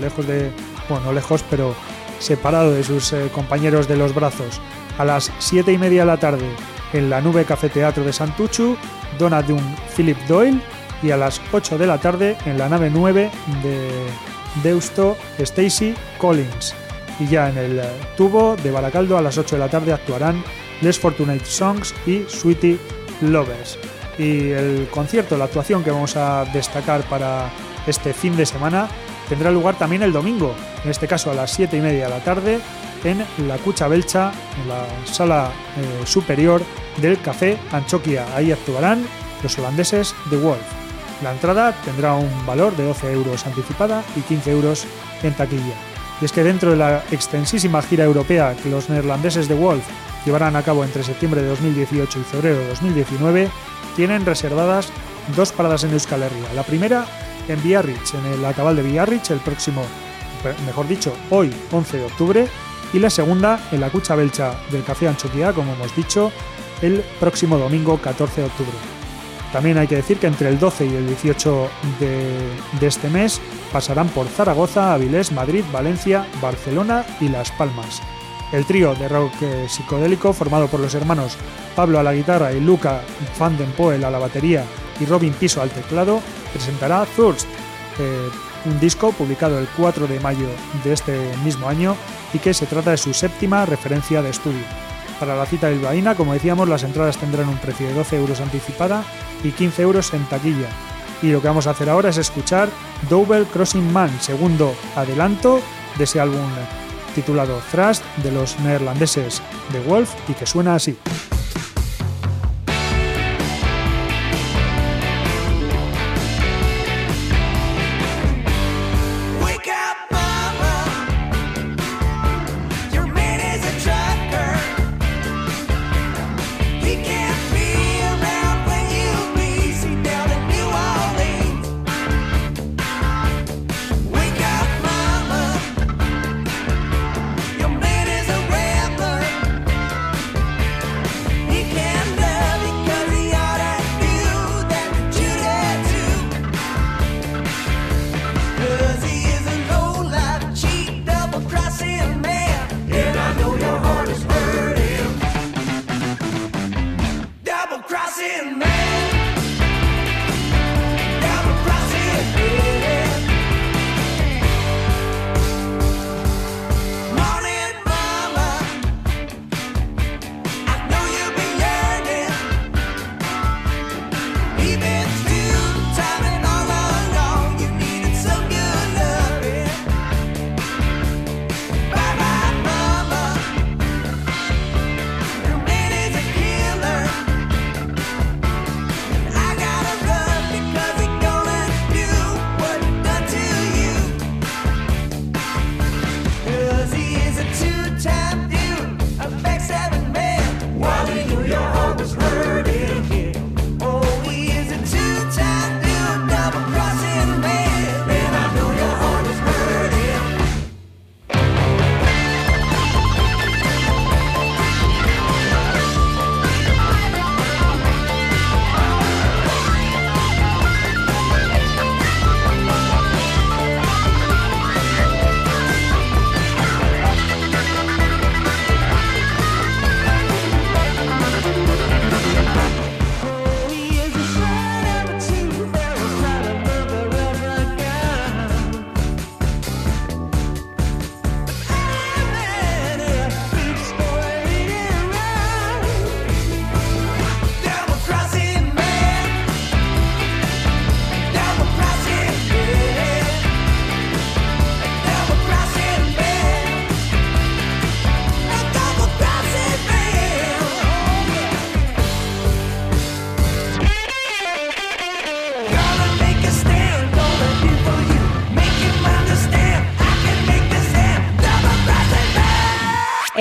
lejos de, bueno, no lejos, pero separado de sus eh, compañeros de los brazos. A las siete y media de la tarde en la Nube Café Teatro de Santuchu, Donadun Philip Doyle y a las 8 de la tarde en la nave 9 de Deusto Stacy Collins. Y ya en el tubo de Baracaldo a las 8 de la tarde actuarán Les Fortunate Songs y Sweetie Lovers. Y el concierto, la actuación que vamos a destacar para este fin de semana tendrá lugar también el domingo, en este caso a las 7 y media de la tarde, en la Cucha Belcha, en la sala eh, superior del Café Anchoquia. Ahí actuarán los holandeses The Wolf. La entrada tendrá un valor de 12 euros anticipada y 15 euros en taquilla. Y es que dentro de la extensísima gira europea que los neerlandeses de Wolf llevarán a cabo entre septiembre de 2018 y febrero de 2019, tienen reservadas dos paradas en Euskal Herria. La primera en Biarritz, en el Acabal de Biarritz, el próximo, mejor dicho, hoy 11 de octubre, y la segunda en la Cucha Belcha del Café Anchoquia, como hemos dicho, el próximo domingo 14 de octubre. También hay que decir que entre el 12 y el 18 de, de, este mes pasarán por Zaragoza, Avilés, Madrid, Valencia, Barcelona y Las Palmas. El trío de rock eh, psicodélico formado por los hermanos Pablo a la guitarra y Luca Van den Poel a la batería y Robin Piso al teclado presentará Thirst, eh, un disco publicado el 4 de mayo de este mismo año y que se trata de su séptima referencia de estudio. Para la cita bilbaína, como decíamos, las entradas tendrán un precio de 12 euros anticipada y 15 euros en taquilla. Y lo que vamos a hacer ahora es escuchar Double Crossing Man, segundo adelanto de ese álbum titulado Thrust de los neerlandeses The Wolf y que suena así.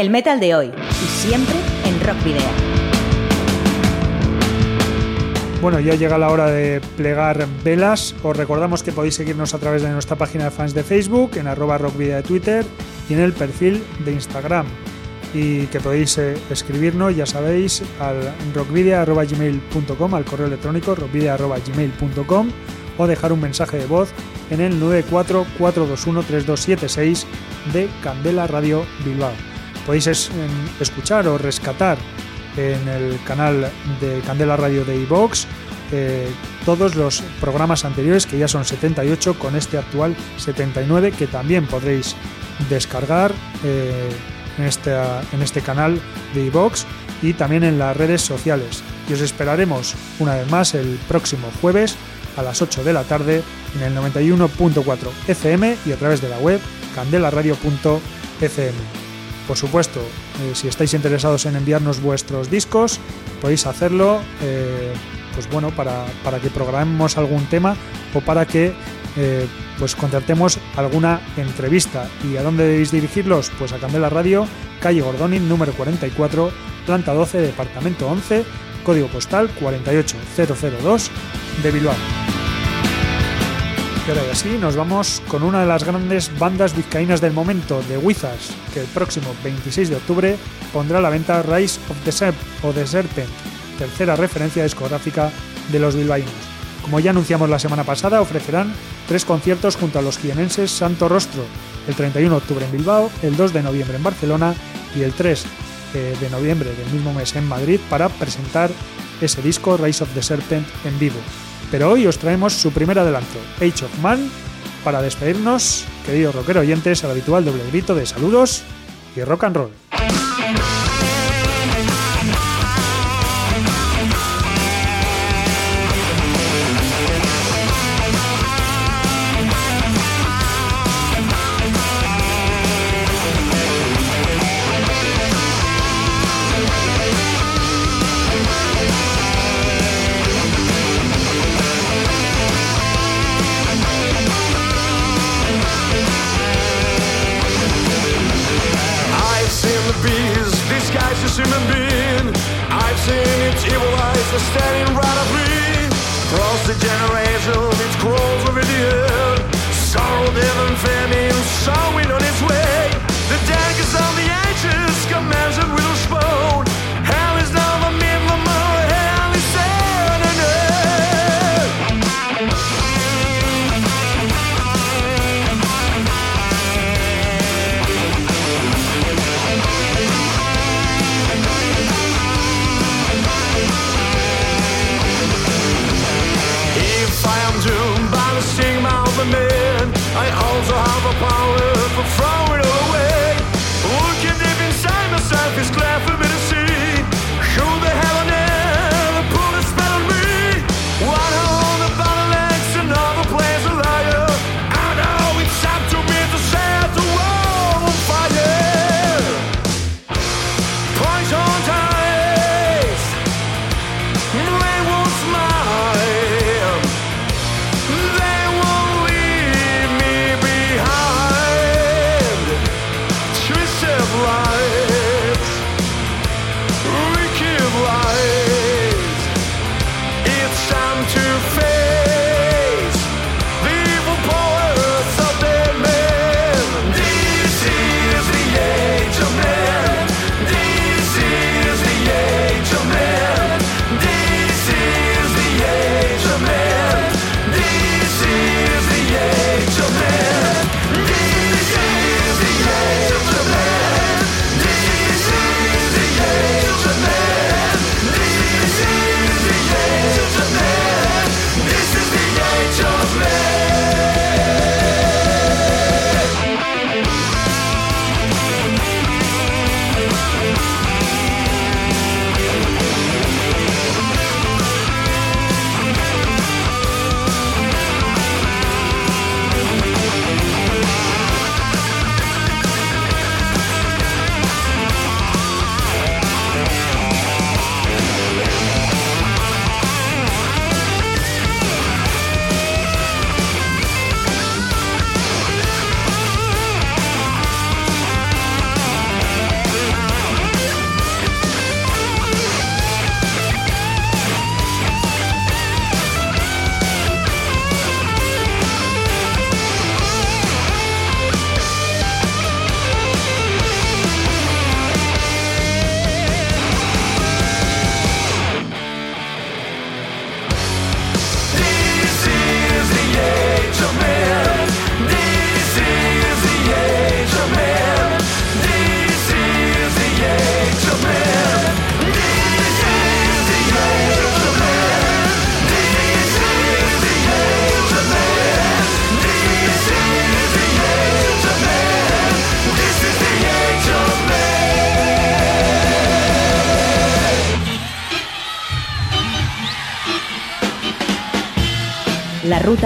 El metal de hoy y siempre en Rock Video. Bueno, ya llega la hora de plegar velas. Os recordamos que podéis seguirnos a través de nuestra página de fans de Facebook, en arroba rockvidea de Twitter y en el perfil de Instagram. Y que podéis eh, escribirnos, ya sabéis, al rockvidea.gmail.com, al correo electrónico rockvidea.gmail.com o dejar un mensaje de voz en el 944213276 de Candela Radio Bilbao podéis escuchar o rescatar en el canal de Candela Radio de iVox eh, todos los programas anteriores, que ya son 78, con este actual 79, que también podréis descargar eh, en, este, en este canal de iVox y también en las redes sociales. Y os esperaremos una vez más el próximo jueves a las 8 de la tarde en el 91.4 FM y a través de la web candelaradio.fm. Por supuesto, eh, si estáis interesados en enviarnos vuestros discos, podéis hacerlo eh, pues bueno, para, que programemos algún tema o para que eh, pues concertemos alguna entrevista. ¿Y a dónde debéis dirigirlos? Pues a Candela Radio, calle Gordonin, número 44, planta 12, departamento 11, código postal 48002 de Bilbao y así nos vamos con una de las grandes bandas vizcaínas del momento, de Wizards, que el próximo 26 de octubre pondrá a la venta Rise of the, Serp o the Serpent, tercera referencia discográfica de los bilbaínos. Como ya anunciamos la semana pasada, ofrecerán tres conciertos junto a los jienenses Santo Rostro, el 31 de octubre en Bilbao, el 2 de noviembre en Barcelona y el 3 eh, de noviembre del mismo mes en Madrid para presentar ese disco Rise of the Serpent en vivo. Pero hoy os traemos su primer adelanto, Age of Man, para despedirnos, queridos rockero oyentes, al habitual doble grito de saludos y rock and roll. The generation, it crawls over the earth. Sorrow, death, and famine, so we don't